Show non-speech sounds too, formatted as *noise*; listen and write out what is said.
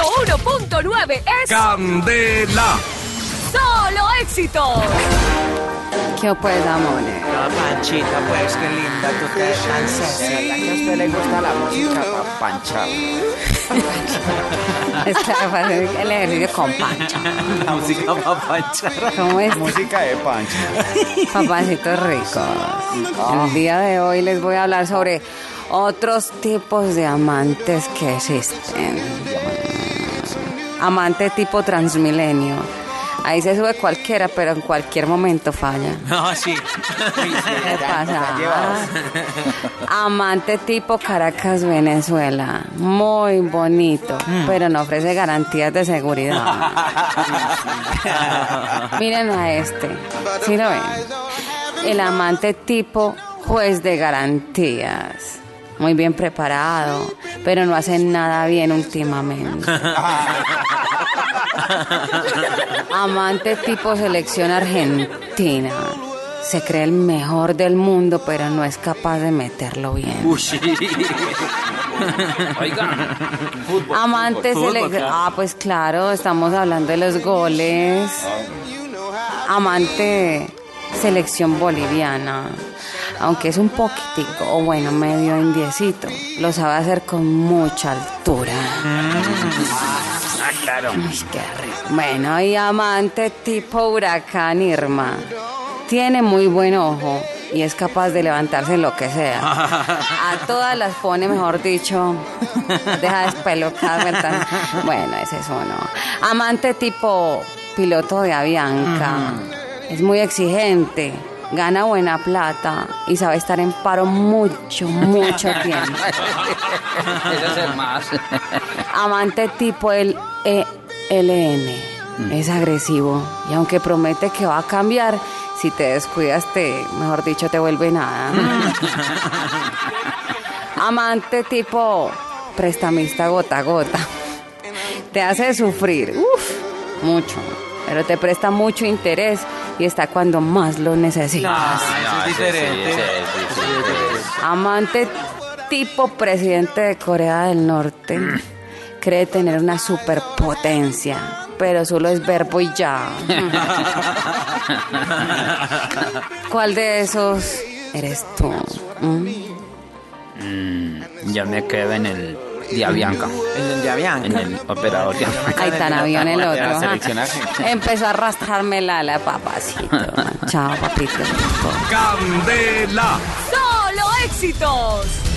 101.9 es Candela. solo éxito. ¿Qué pues, amores? No, Panchita, pues qué linda, tú te tan sensual. ¿A que a usted le gusta la música pa' pancha? *laughs* Está fácil el ejercicio con pancha. *laughs* La música pa' panchar. ¿Cómo es? Música de pancha. *laughs* Papacitos ricos. El día de hoy les voy a hablar sobre otros tipos de amantes que existen. Amante tipo transmilenio. Ahí se sube cualquiera, pero en cualquier momento falla. No, *laughs* sí. ¿Qué pasa? *laughs* Amante tipo Caracas, Venezuela. Muy bonito, pero no ofrece garantías de seguridad. *laughs* Miren a este. ¿Sí lo ven? El amante tipo juez de garantías. Muy bien preparado, pero no hace nada bien últimamente. Amante tipo selección argentina. Se cree el mejor del mundo, pero no es capaz de meterlo bien. Amante selección. Ah, pues claro, estamos hablando de los goles. Amante selección boliviana. Aunque es un poquitico, o bueno, medio indiecito, lo sabe hacer con mucha altura. Ah, claro. Ay, qué rico. Bueno, y amante tipo huracán Irma. Tiene muy buen ojo y es capaz de levantarse en lo que sea. *laughs* A todas las pone, mejor dicho. Deja despelocar, ¿verdad? Bueno, ese es uno. Amante tipo piloto de Avianca. Es muy exigente. Gana buena plata y sabe estar en paro mucho, mucho *laughs* tiempo. Ese es el más. Amante tipo el ELN. Es agresivo y aunque promete que va a cambiar, si te descuidas te, mejor dicho, te vuelve nada. *laughs* Amante tipo prestamista gota a gota. Te hace sufrir, uff, mucho, pero te presta mucho interés y está cuando más lo necesitas. Eso es diferente. Amante tipo presidente de Corea del Norte. *clears throat* Cree tener una superpotencia, pero solo es verbo y ya. *laughs* ¿Cuál de esos eres tú? ¿Mm? Yo me quedo en el de Avianca. En el de Avianca. En el operador de Avianca. Ahí tan avión el otro. Ajá. Empezó a arrastrarme la ala, papacito. *laughs* Chao, papito. Candela. Solo éxitos.